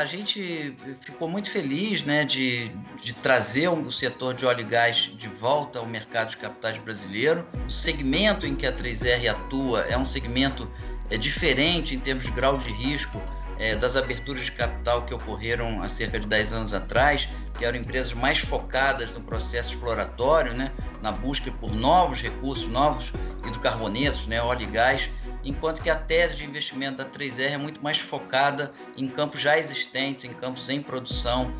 a gente ficou muito feliz né, de, de trazer o setor de óleo e gás de volta ao mercado de capitais brasileiro. O segmento em que a 3R atua é um segmento é, diferente em termos de grau de risco é, das aberturas de capital que ocorreram há cerca de 10 anos atrás, que eram empresas mais focadas no processo exploratório, né, na busca por novos recursos, novos hidrocarbonetos, né, óleo e gás, enquanto que a tese de investimento da 3R é muito mais focada em campos já existentes, em campos em produção.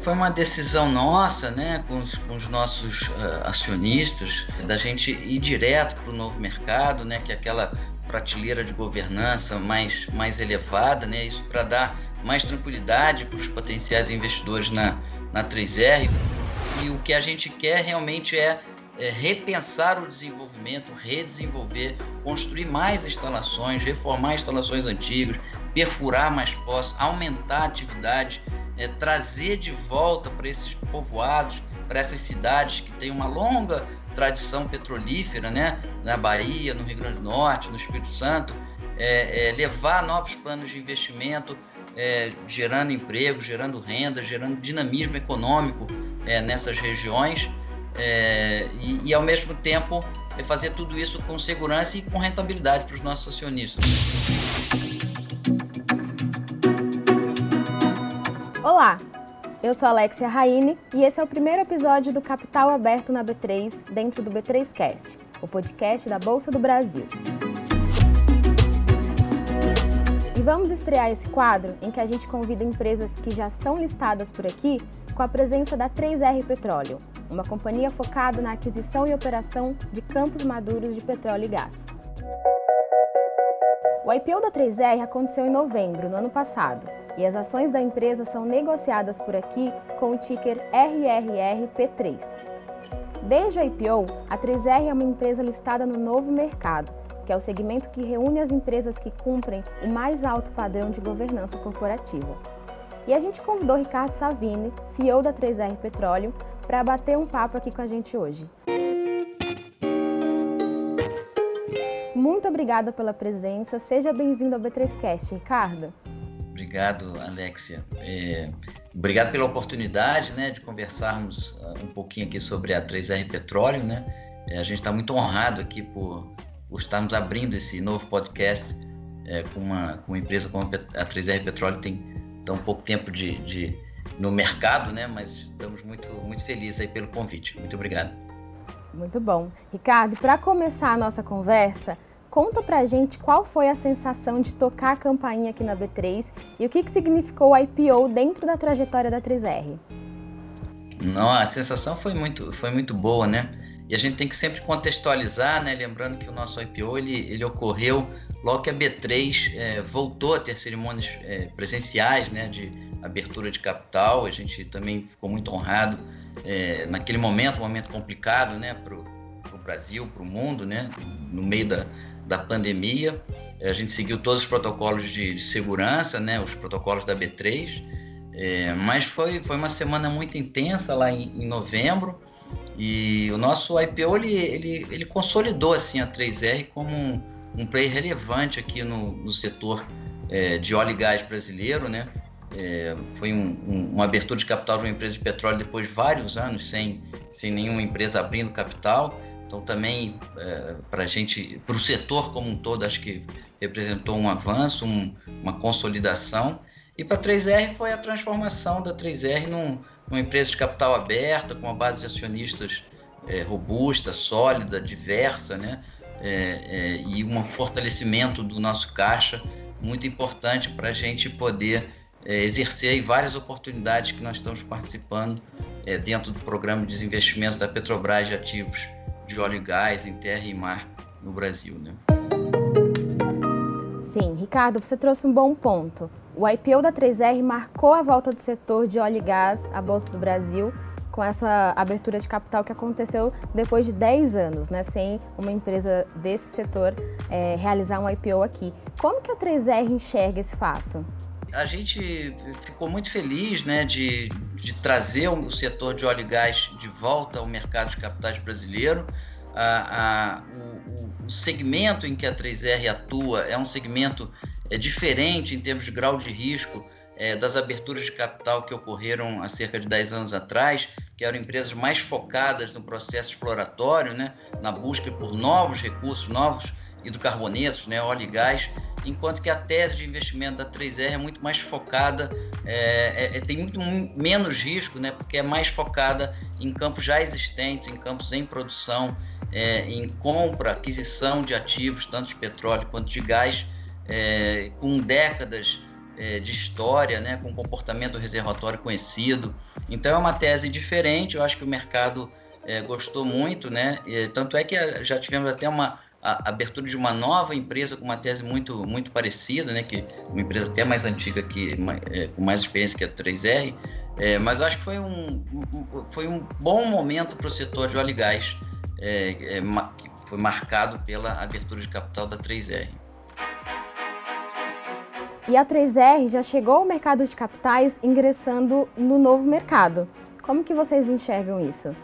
Foi uma decisão nossa, né, com os, com os nossos uh, acionistas, da gente ir direto para o novo mercado, né, que é aquela prateleira de governança mais, mais elevada, né, isso para dar mais tranquilidade para os potenciais investidores na, na 3R. E o que a gente quer realmente é é, repensar o desenvolvimento, redesenvolver, construir mais instalações, reformar instalações antigas, perfurar mais poços, aumentar a atividade, é, trazer de volta para esses povoados, para essas cidades que têm uma longa tradição petrolífera, né? na Bahia, no Rio Grande do Norte, no Espírito Santo, é, é, levar novos planos de investimento, é, gerando emprego, gerando renda, gerando dinamismo econômico é, nessas regiões é, e, e, ao mesmo tempo é fazer tudo isso com segurança e com rentabilidade para os nossos acionistas. Olá, eu sou Alexia Raine e esse é o primeiro episódio do Capital Aberto na B3 dentro do B3Cast, o podcast da Bolsa do Brasil. E vamos estrear esse quadro em que a gente convida empresas que já são listadas por aqui com a presença da 3R Petróleo, uma companhia focada na aquisição e operação de campos maduros de petróleo e gás. O IPO da 3R aconteceu em novembro, no ano passado, e as ações da empresa são negociadas por aqui com o ticker RRRP3. Desde o IPO, a 3R é uma empresa listada no novo mercado, que é o segmento que reúne as empresas que cumprem o mais alto padrão de governança corporativa. E a gente convidou Ricardo Savini, CEO da 3R Petróleo, para bater um papo aqui com a gente hoje. Muito obrigada pela presença. Seja bem-vindo ao B3Cast, Ricardo. Obrigado, Alexia. É, obrigado pela oportunidade né, de conversarmos uh, um pouquinho aqui sobre a 3R Petróleo. Né? É, a gente está muito honrado aqui por, por estarmos abrindo esse novo podcast é, com, uma, com uma empresa como a 3R Petróleo tem tão pouco tempo de, de, no mercado, né? Mas estamos muito, muito felizes aí pelo convite. Muito obrigado. Muito bom. Ricardo, para começar a nossa conversa, conta pra gente qual foi a sensação de tocar a campainha aqui na B3 e o que, que significou o IPO dentro da trajetória da 3R. Não, a sensação foi muito, foi muito boa, né? E a gente tem que sempre contextualizar, né? Lembrando que o nosso IPO ele, ele ocorreu logo que a B3 é, voltou a ter cerimônias é, presenciais, né? De abertura de capital. A gente também ficou muito honrado é, naquele momento, um momento complicado, né? Para o Brasil, para o mundo, né? No meio da, da pandemia, a gente seguiu todos os protocolos de, de segurança, né? Os protocolos da B3. É, mas foi, foi uma semana muito intensa lá em, em novembro e o nosso IPO ele, ele, ele consolidou assim a 3R como um, um player relevante aqui no, no setor é, de óleo e gás brasileiro, né? É, foi um, um, uma abertura de capital de uma empresa de petróleo depois de vários anos sem, sem nenhuma empresa abrindo capital. Então também é, para a gente, para o setor como um todo, acho que representou um avanço, um, uma consolidação. E para a 3R foi a transformação da 3R num, uma empresa de capital aberta, com uma base de acionistas é, robusta, sólida, diversa, né? É, é, e um fortalecimento do nosso caixa muito importante para a gente poder é, exercer várias oportunidades que nós estamos participando é, dentro do programa de desinvestimento da Petrobras de ativos de óleo e gás em terra e mar no Brasil. Né? Sim, Ricardo, você trouxe um bom ponto. O IPO da 3R marcou a volta do setor de óleo e gás à Bolsa do Brasil com essa abertura de capital que aconteceu depois de 10 anos, né, sem uma empresa desse setor é, realizar um IPO aqui. Como que a 3R enxerga esse fato? A gente ficou muito feliz né, de, de trazer o setor de óleo e gás de volta ao mercado de capitais brasileiro. A, a, o, o segmento em que a 3R atua é um segmento é diferente em termos de grau de risco é, das aberturas de capital que ocorreram há cerca de 10 anos atrás, que eram empresas mais focadas no processo exploratório, né, na busca por novos recursos, novos hidrocarbonetos, né, óleo e gás, enquanto que a tese de investimento da 3R é muito mais focada, é, é, é, tem muito menos risco, né, porque é mais focada em campos já existentes, em campos em produção, é, em compra, aquisição de ativos, tanto de petróleo quanto de gás, é, com décadas é, de história, né, com comportamento reservatório conhecido. Então é uma tese diferente, eu acho que o mercado gostou muito, né? Tanto é que já tivemos até uma a, abertura de uma nova empresa com uma tese muito, muito parecida, né? Que uma empresa até mais antiga que é, com mais experiência que a 3R. É, mas eu acho que foi um, um foi um bom momento para o setor de óleo e gás, é, é que foi marcado pela abertura de capital da 3R. E a 3R já chegou ao mercado de capitais ingressando no novo mercado. Como que vocês enxergam isso?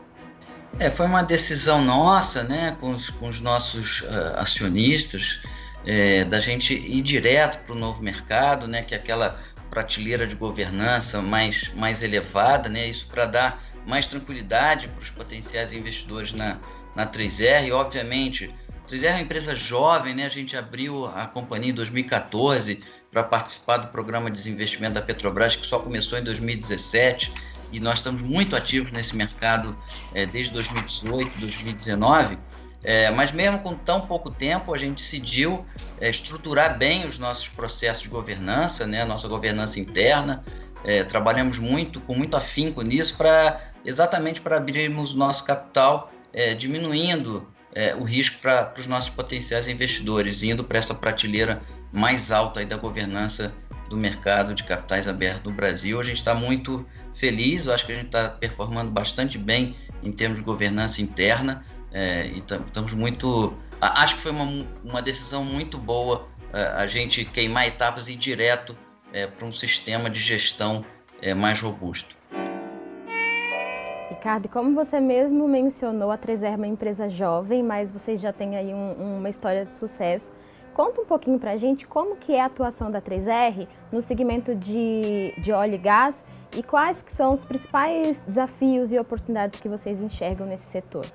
É, foi uma decisão nossa, né, com os, com os nossos uh, acionistas, é, da gente ir direto para o novo mercado, né, que é aquela prateleira de governança mais, mais elevada, né, isso para dar mais tranquilidade para os potenciais investidores na, na 3R. E, obviamente, a 3R é uma empresa jovem, né, a gente abriu a companhia em 2014, para participar do programa de desinvestimento da Petrobras, que só começou em 2017, e nós estamos muito ativos nesse mercado é, desde 2018, 2019. É, mas mesmo com tão pouco tempo, a gente decidiu é, estruturar bem os nossos processos de governança, né, nossa governança interna. É, trabalhamos muito, com muito afinco nisso, para exatamente para abrirmos o nosso capital, é, diminuindo é, o risco para os nossos potenciais investidores, indo para essa prateleira mais alta da governança do mercado de capitais aberto no Brasil. A gente está muito feliz, eu acho que a gente está performando bastante bem em termos de governança interna é, e estamos muito. Acho que foi uma, uma decisão muito boa é, a gente queimar etapas e ir direto é, para um sistema de gestão é, mais robusto. Ricardo, como você mesmo mencionou, a 3R é uma empresa jovem, mas vocês já têm aí um, uma história de sucesso. Conta um pouquinho para a gente como que é a atuação da 3R no segmento de, de óleo e gás e quais que são os principais desafios e oportunidades que vocês enxergam nesse setor.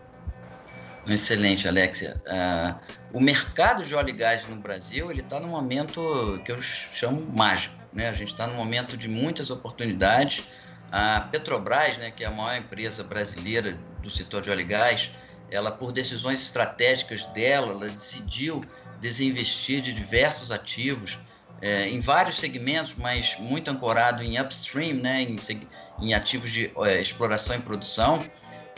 Excelente, Alexia. Uh, o mercado de óleo e gás no Brasil ele está num momento que eu chamo mágico. Né? A gente está num momento de muitas oportunidades. A Petrobras, né, que é a maior empresa brasileira do setor de óleo e gás, ela por decisões estratégicas dela, ela decidiu desinvestir de diversos ativos é, em vários segmentos, mas muito ancorado em upstream, né, em, em ativos de é, exploração e produção,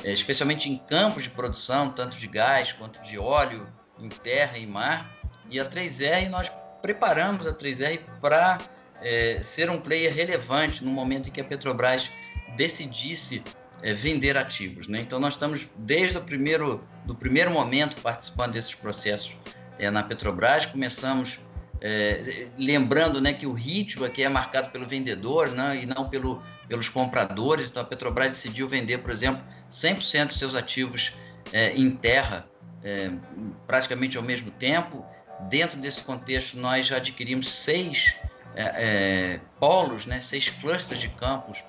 é, especialmente em campos de produção, tanto de gás quanto de óleo, em terra e mar. E a 3R, nós preparamos a 3R para é, ser um player relevante no momento em que a Petrobras decidisse é, vender ativos. Né? Então, nós estamos desde o primeiro, do primeiro momento participando desses processos é, na Petrobras. Começamos é, lembrando né, que o ritmo aqui é marcado pelo vendedor né, e não pelo, pelos compradores. Então, a Petrobras decidiu vender, por exemplo, 100% dos seus ativos é, em terra é, praticamente ao mesmo tempo. Dentro desse contexto, nós já adquirimos seis é, é, polos, né, seis clusters de campos,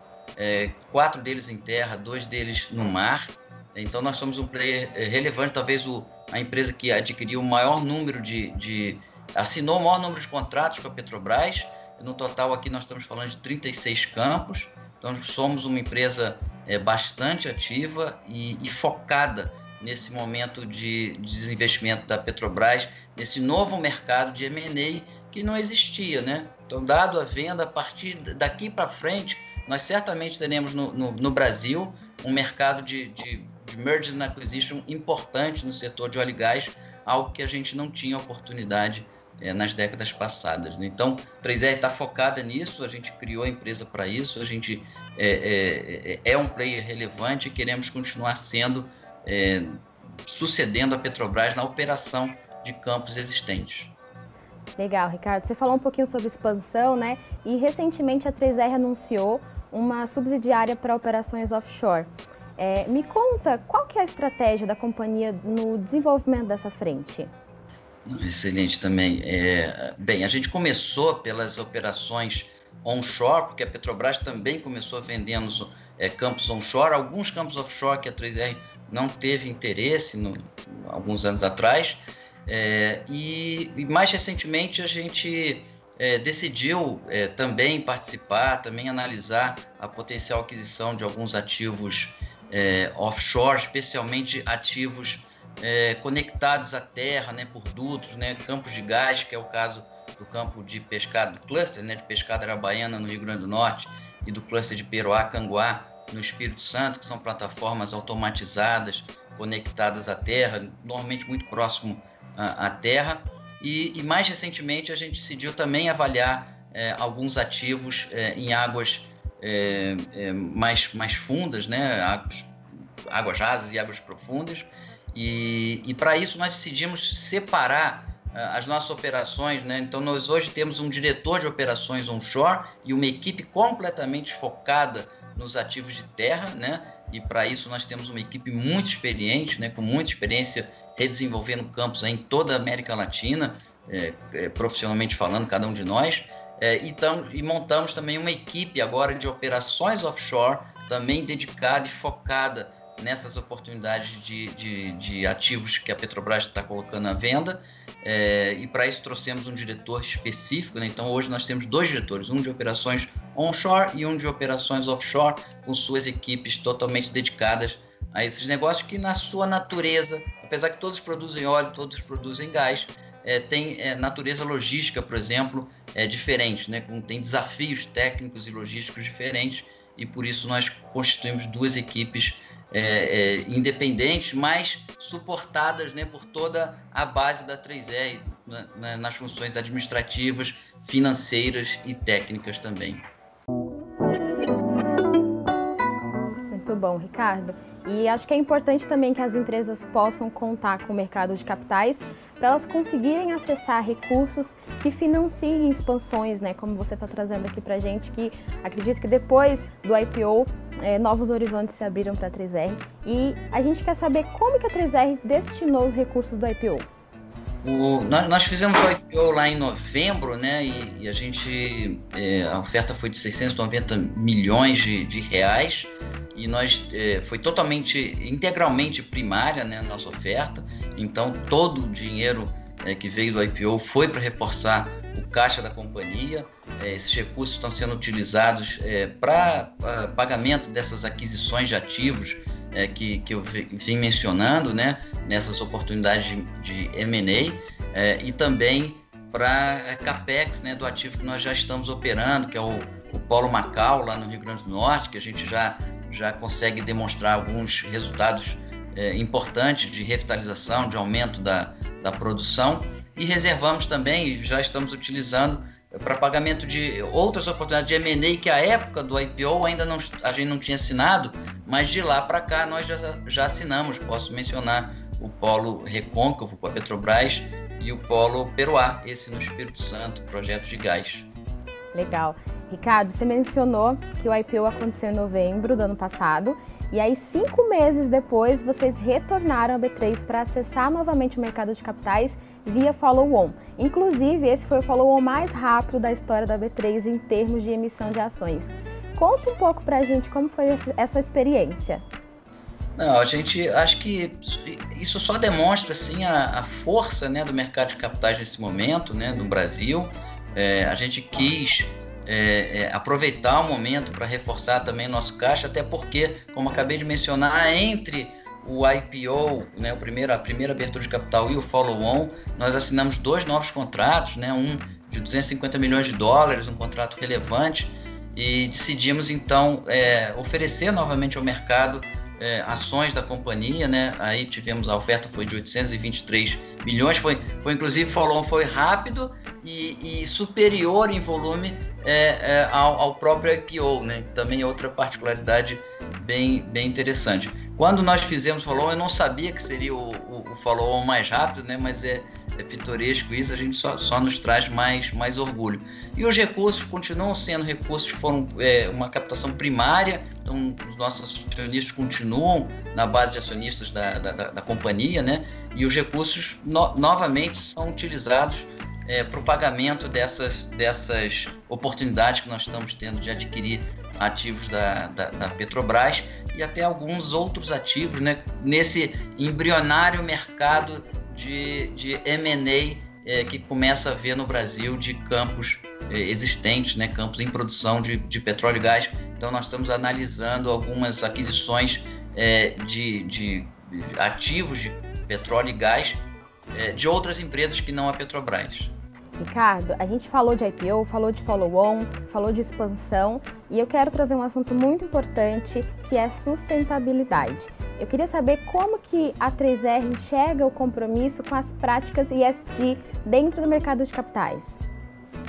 quatro deles em terra, dois deles no mar. Então, nós somos um player relevante, talvez o, a empresa que adquiriu o maior número de, de, assinou o maior número de contratos com a Petrobras. No total aqui nós estamos falando de 36 campos. Então somos uma empresa é, bastante ativa e, e, focada nesse momento de, de desinvestimento da Petrobras, nesse novo mercado de M&A que não existia, né? Então, dado a venda, a partir daqui para frente, nós certamente teremos no, no, no Brasil um mercado de, de de merger and acquisition importante no setor de óleo e gás, algo que a gente não tinha oportunidade é, nas décadas passadas. Né? Então, 3R está focada nisso, a gente criou a empresa para isso, a gente é, é, é, um player relevante e queremos continuar sendo, sucedendo a Petrobras na operação de campos existentes. Legal, Ricardo. Você falou um pouquinho sobre expansão, né? E recentemente a 3R anunciou uma subsidiária para operações offshore. É, me conta qual que é a estratégia da companhia no desenvolvimento dessa frente? Excelente também. É, bem, a gente começou pelas operações onshore, porque a Petrobras também começou vendendo é, campos onshore, alguns campos offshore que a 3R não teve interesse no, alguns anos atrás. É, e, e, mais recentemente a gente é, decidiu é, também participar, também analisar a potencial aquisição de alguns ativos é, offshore, especialmente ativos é, conectados à terra, né, por dutos, né, campos de gás, que é o caso do campo de pescado, do cluster né, de pescada arabaiana no Rio Grande do Norte e do cluster de Peroá, Canguá, no Espírito Santo, que são plataformas automatizadas, conectadas à terra, normalmente muito próximo à, à terra. E, e, mais recentemente a gente decidiu também avaliar é, alguns ativos é, em águas é, é mais, mais fundas, né? águas, águas rasas e águas profundas. E, e para isso nós decidimos separar é, as nossas operações, né? Então nós hoje temos um diretor de operações onshore e uma equipe completamente focada nos ativos de terra, né? E para isso nós temos uma equipe muito experiente, né? Com muita experiência redesenvolvendo campos em toda a América Latina, é, é, profissionalmente falando, cada um de nós. É, e, tam, e montamos também uma equipe agora de operações offshore, também dedicada e focada nessas oportunidades de, de, de ativos que a Petrobras está colocando à venda. É, e para isso trouxemos um diretor específico. Né? Então hoje nós temos dois diretores, um de operações onshore e um de operações offshore, com suas equipes totalmente dedicadas a esses negócios que na sua natureza, apesar que todos produzem óleo, todos produzem gás, é, tem é, natureza logística, por exemplo, é diferente, né? tem desafios técnicos e logísticos diferentes e por isso nós constituímos duas equipes é, é, independentes, mas suportadas né, por toda a base da 3R, né, né, nas funções administrativas, financeiras e técnicas também. Muito bom, Ricardo. E acho que é importante também que as empresas possam contar com o mercado de capitais para elas conseguirem acessar recursos que financiem expansões, né? Como você está trazendo aqui para gente, que acredito que depois do IPO é, novos horizontes se abriram para a 3R. E a gente quer saber como que a 3R destinou os recursos do IPO. O, nós, nós, fizemos o IPO lá em novembro, né? E, e a gente é, a oferta foi de 690 milhões de, de reais e nós é, foi totalmente integralmente primária, né? Nossa oferta. Então todo o dinheiro é, que veio do IPO foi para reforçar o caixa da companhia. É, esses recursos estão sendo utilizados é, para pagamento dessas aquisições de ativos é, que, que eu vim mencionando, né? nessas oportunidades de, de M&A e também para capex né, do ativo que nós já estamos operando, que é o, o Polo Macau, lá no Rio Grande do Norte, que a gente já, já consegue demonstrar alguns resultados é, importantes de revitalização, de aumento da, da produção. E reservamos também, já estamos utilizando para pagamento de outras oportunidades de M&A que a época do IPO ainda não, a gente não tinha assinado, mas de lá para cá nós já, já assinamos. Posso mencionar o polo Recôncavo com a Petrobras e o polo Peruá, esse no Espírito Santo, projeto de gás. Legal. Ricardo, você mencionou que o IPO aconteceu em novembro do ano passado e aí, cinco meses depois, vocês retornaram a B3 para acessar novamente o mercado de capitais via follow-on. Inclusive, esse foi o follow-on mais rápido da história da B3 em termos de emissão de ações. Conta um pouco para a gente como foi essa experiência. Não, a gente acho que isso só demonstra assim a, a força né, do mercado de capitais nesse momento, né, no Brasil. É, a gente quis é, é, aproveitar o momento para reforçar também nosso caixa, até porque, como acabei de mencionar, entre o IPO, né, o primeiro, a primeira abertura de capital e o follow-on, nós assinamos dois novos contratos, né, um de 250 milhões de dólares, um contrato relevante, e decidimos então é, oferecer novamente ao mercado é, ações da companhia, né? Aí tivemos a oferta foi de 823 milhões, foi, foi inclusive falou foi rápido e, e superior em volume é, é, ao, ao, próprio IPO, né? Também é outra particularidade bem, bem interessante. Quando nós fizemos o follow eu não sabia que seria o, o, o follow mais rápido, né? Mas é, é pitoresco isso, a gente só, só nos traz mais, mais orgulho. E os recursos continuam sendo recursos que foram é, uma captação primária, então os nossos acionistas continuam na base de acionistas da, da, da, da companhia, né? E os recursos no, novamente são utilizados é, para o pagamento dessas, dessas oportunidades que nós estamos tendo de adquirir ativos da, da, da Petrobras e até alguns outros ativos né, nesse embrionário mercado de, de M&A é, que começa a ver no Brasil de campos é, existentes, né, campos em produção de, de petróleo e gás. Então nós estamos analisando algumas aquisições é, de, de ativos de petróleo e gás é, de outras empresas que não a Petrobras. Ricardo, a gente falou de IPO, falou de follow-on, falou de expansão e eu quero trazer um assunto muito importante que é sustentabilidade. Eu queria saber como que a 3R enxerga o compromisso com as práticas ESG dentro do mercado de capitais.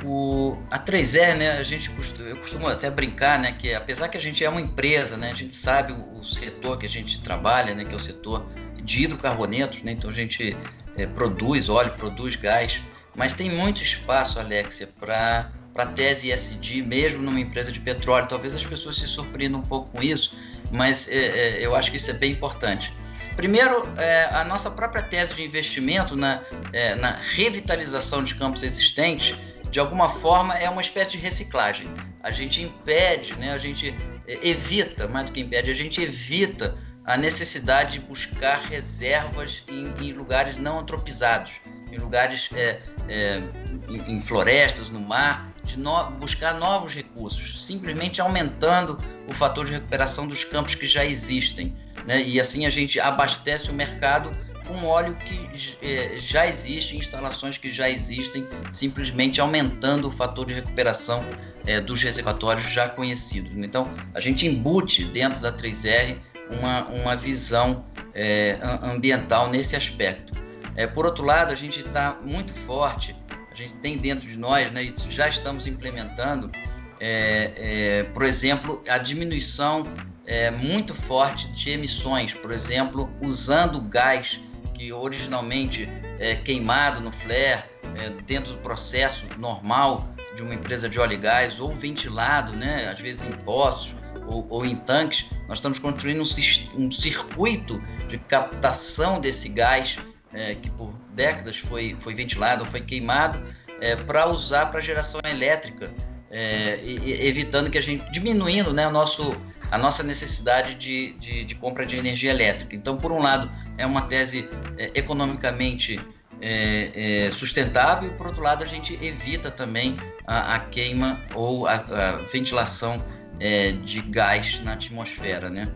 O, a 3R, né, a gente eu costumo até brincar, né, que apesar que a gente é uma empresa, né, a gente sabe o, o setor que a gente trabalha, né, que é o setor de hidrocarbonetos, né, então a gente é, produz óleo, produz gás, mas tem muito espaço, Alexia, para para tese ESG, mesmo numa empresa de petróleo. Talvez as pessoas se surpreendam um pouco com isso, mas é, é, eu acho que isso é bem importante. Primeiro, é, a nossa própria tese de investimento na, é, na revitalização de campos existentes, de alguma forma, é uma espécie de reciclagem. A gente impede, né, a gente é, evita, mais do que impede, a gente evita a necessidade de buscar reservas em, em lugares não antropizados, em lugares é, é, em, em, florestas, no mar, de no, buscar novos recursos, simplesmente aumentando o fator de recuperação dos campos que já existem. Né? E assim a gente abastece o mercado com óleo que é, já existe, instalações que já existem, simplesmente aumentando o fator de recuperação é, dos reservatórios já conhecidos. Então, a gente embute dentro da 3R uma, uma visão é, ambiental nesse aspecto. É, por outro lado, a gente está muito forte, a gente tem dentro de nós, né, já estamos implementando, é, é por exemplo, a diminuição é, muito forte de emissões, por exemplo, usando gás que originalmente é queimado no flare, é, dentro do processo normal de uma empresa de óleo e gás, ou ventilado, né, às vezes em poços, ou, ou em tanques, nós estamos construindo um, um circuito de captação desse gás é, que por décadas foi, foi ventilado, foi queimado, é, para usar para geração elétrica, é, e, evitando que a gente, diminuindo né, o nosso, a nossa necessidade de, de, de, compra de energia elétrica. Então, por um lado, é uma tese é, economicamente é, é, sustentável, e por outro lado, a gente evita também a, a queima ou a, a ventilação é, de gás na atmosfera, né?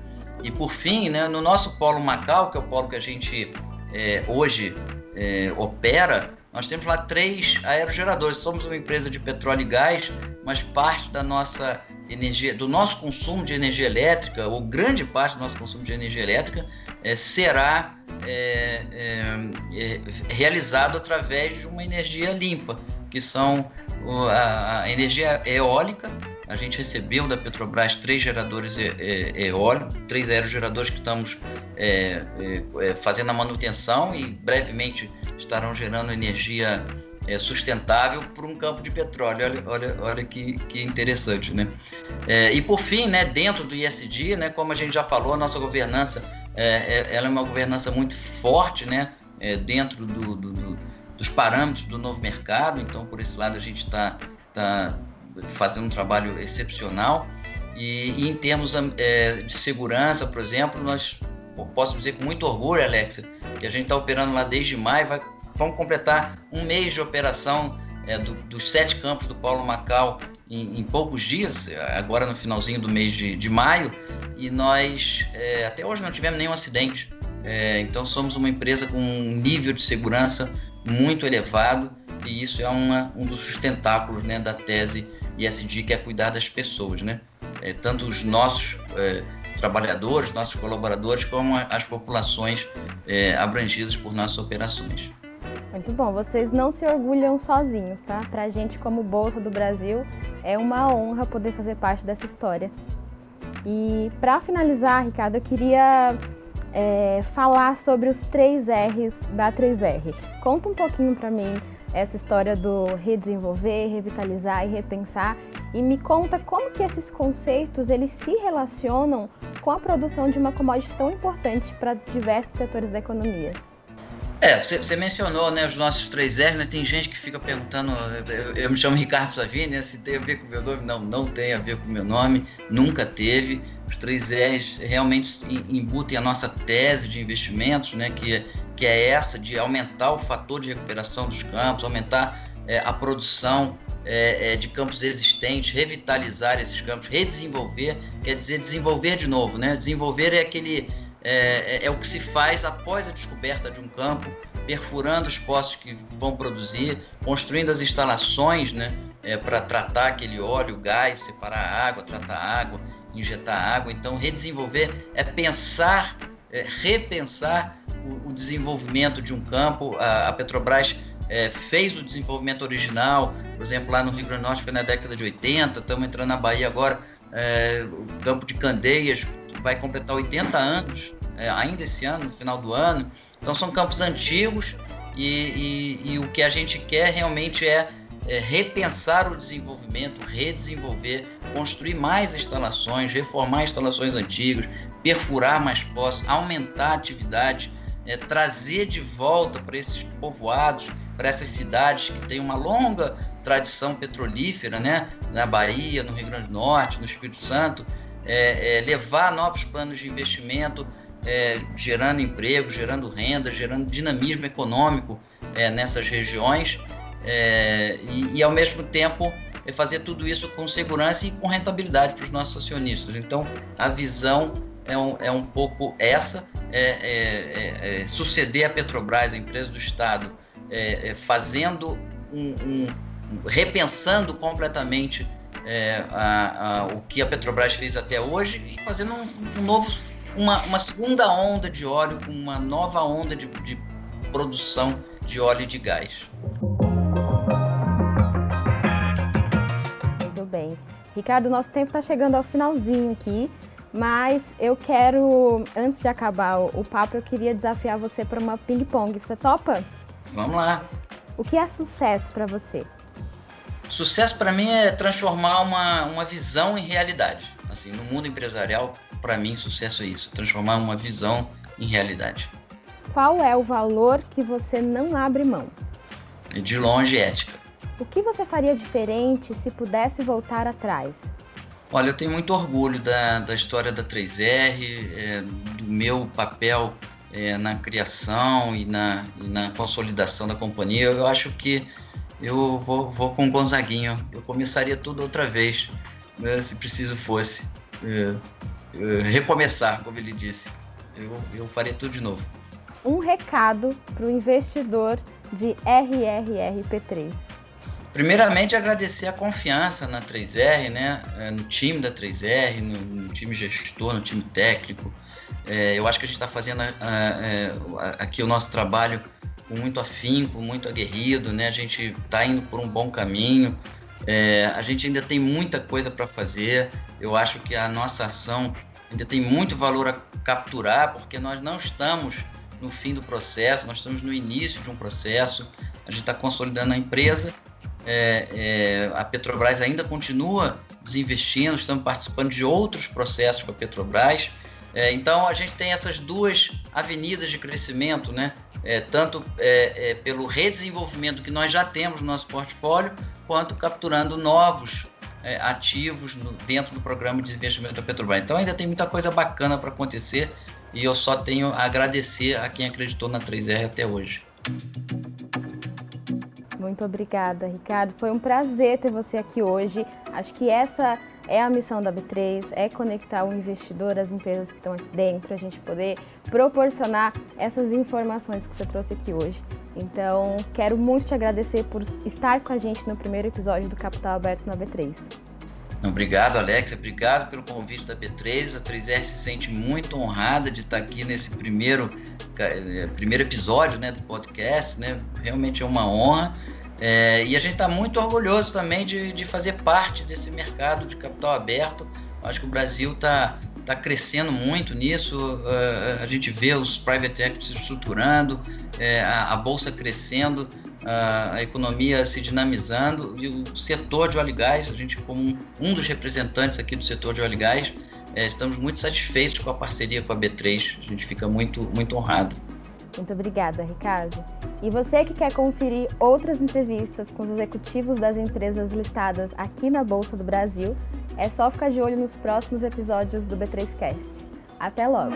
E por fim, né, no nosso polo Macau, que é o polo que a gente é, hoje é, opera, nós temos lá três aerogeradores. Somos uma empresa de petróleo e gás, mas parte da nossa energia, do nosso consumo de energia elétrica, ou grande parte do nosso consumo de energia elétrica, é, será é, é, é realizado através de uma energia limpa, que são a, energia eólica a gente recebeu da Petrobras três geradores eólicos, três aerogeradores que estamos é, é, é, fazendo a manutenção e brevemente estarão gerando energia é, sustentável para um campo de petróleo. Olha, olha, olha que, que interessante, né? É, e por fim, né, dentro do ISD, né, como a gente já falou, a nossa governança é, ela é uma governança muito forte, né, dentro do, do, do, dos parâmetros do novo mercado. Então, por esse lado, a gente está tá, fazendo um trabalho excepcional. E, e em termos é, de segurança, por exemplo, nós posso dizer com muito orgulho, Alexa, que a gente está operando lá desde maio, vai, vamos completar um mês de operação é, do, dos sete campos do Paulo Macau em, em, poucos dias, agora no finalzinho do mês de, de maio, e nós é, até hoje não tivemos nenhum acidente. É, então somos uma empresa com um nível de segurança muito elevado e isso é uma, um dos sustentáculos né, da tese ISD que é cuidar das pessoas, né? É, tanto os nossos é, trabalhadores, nossos colaboradores, como as populações é, abrangidas por nossas operações. Muito bom, vocês não se orgulham sozinhos, tá? Para a gente, como Bolsa do Brasil, é uma honra poder fazer parte dessa história. E para finalizar, Ricardo, eu queria é, falar sobre os três R's da 3R. Conta um pouquinho para mim essa história do redesenvolver, revitalizar e repensar e me conta como que esses conceitos eles se relacionam com a produção de uma commodity tão importante para diversos setores da economia. É, você, mencionou né, os nossos três R, né? Tem gente que fica perguntando, eu, eu, me chamo Ricardo Savini, né, se tem a ver com o meu nome. Não, não tem a ver com o meu nome, nunca teve. Os três R's realmente embutem a nossa tese de investimentos, né, que, que é essa de aumentar o fator de recuperação dos campos, aumentar é, a produção é, é, de campos existentes, revitalizar esses campos, redesenvolver, quer dizer desenvolver de novo, né? Desenvolver é aquele é, é, é, o que se faz após a descoberta de um campo, perfurando os poços que vão produzir, construindo as instalações né, é, para tratar aquele óleo, gás, separar a água, tratar a água, injetar água. Então, redesenvolver é pensar, é, repensar o, o, desenvolvimento de um campo. A, a Petrobras é, fez o desenvolvimento original, por exemplo, lá no Rio Grande do Norte foi na década de 80, estamos entrando na Bahia agora, é, o campo de Candeias vai completar 80 anos, é, ainda esse ano, no final do ano. Então são campos antigos e, e, e o que a gente quer realmente é, é, repensar o desenvolvimento, redesenvolver, construir mais instalações, reformar instalações antigas, perfurar mais poços, aumentar a atividade, é, trazer de volta para esses povoados, para essas cidades que têm uma longa tradição petrolífera, né? na Bahia, no Rio Grande do Norte, no Espírito Santo, é, é, levar novos planos de investimento, é, gerando emprego, gerando renda, gerando dinamismo econômico é, nessas regiões é, e, e, ao mesmo tempo, é fazer tudo isso com segurança e com rentabilidade para os nossos acionistas. Então, a visão é um, é um pouco essa, é, suceder a Petrobras, a empresa do Estado, fazendo um, um, repensando completamente é, a, a, o que a Petrobras fez até hoje e fazendo um, um novo, uma, uma, segunda onda de óleo, com uma nova onda de, de produção de óleo e de gás. Ricardo, nosso tempo está chegando ao finalzinho aqui, mas eu quero, antes de acabar o, papo, eu queria desafiar você para uma ping-pong. Você topa? Vamos lá. O que é sucesso para você? Sucesso para mim é transformar uma, uma visão em realidade. Assim, no mundo empresarial, para mim, sucesso é isso, transformar uma visão em realidade. Qual é o valor que você não abre mão? De longe, ética. O que você faria diferente se pudesse voltar atrás? Olha, eu tenho muito orgulho da, da história da 3R, é, do meu papel é, na criação e na, e na consolidação da companhia. Eu acho que eu vou, vou com o Gonzaguinho. Eu começaria tudo outra vez, né, se preciso fosse. É, é, recomeçar, como ele disse. Eu, eu faria tudo de novo. Um recado para o investidor de RRRP3. Primeiramente, agradecer a confiança na 3R, né? É, no time da 3R, no, no time gestor, no time técnico. É, eu acho que a gente está fazendo a, a, a, aqui o nosso trabalho com muito afinco, muito aguerrido, né? A gente está indo por um bom caminho. É, a gente ainda tem muita coisa para fazer. Eu acho que a nossa ação ainda tem muito valor a capturar, porque nós não estamos no fim do processo, nós estamos no início de um processo. A gente está consolidando a empresa. É, é, a Petrobras ainda continua desinvestindo, estamos participando de outros processos com a Petrobras. É, então a gente tem essas duas avenidas de crescimento, né? É, tanto é, é, pelo redesenvolvimento que nós já temos no nosso portfólio, quanto capturando novos é, ativos no, dentro do programa de investimento da Petrobras. Então ainda tem muita coisa bacana para acontecer e eu só tenho a agradecer a quem acreditou na 3R até hoje. Muito obrigada, Ricardo. Foi um prazer ter você aqui hoje. Acho que essa é a missão da B3, é conectar o investidor às empresas que estão aqui dentro, a gente poder proporcionar essas informações que você trouxe aqui hoje. Então, quero muito te agradecer por estar com a gente no primeiro episódio do Capital Aberto na B3. Obrigado, Alex. Obrigado pelo convite da B3. A 3R se sente muito honrada de estar aqui nesse primeiro, eh, primeiro episódio né, do podcast. Né? Realmente é uma honra. É, e a gente está muito orgulhoso também de, de fazer parte desse mercado de capital aberto. Acho que o Brasil está tá crescendo muito nisso. Uh, a gente vê os private equity se estruturando, é, a, a, bolsa crescendo, uh, a economia se dinamizando e o setor de óleo e gás, a gente como um, um dos representantes aqui do setor de óleo e gás, é, estamos muito satisfeitos com a parceria com a B3. A gente fica muito, muito honrado. Muito obrigada, Ricardo. E você que quer conferir outras entrevistas com os executivos das empresas listadas aqui na Bolsa do Brasil, é só ficar de olho nos próximos episódios do B3Cast. Até logo!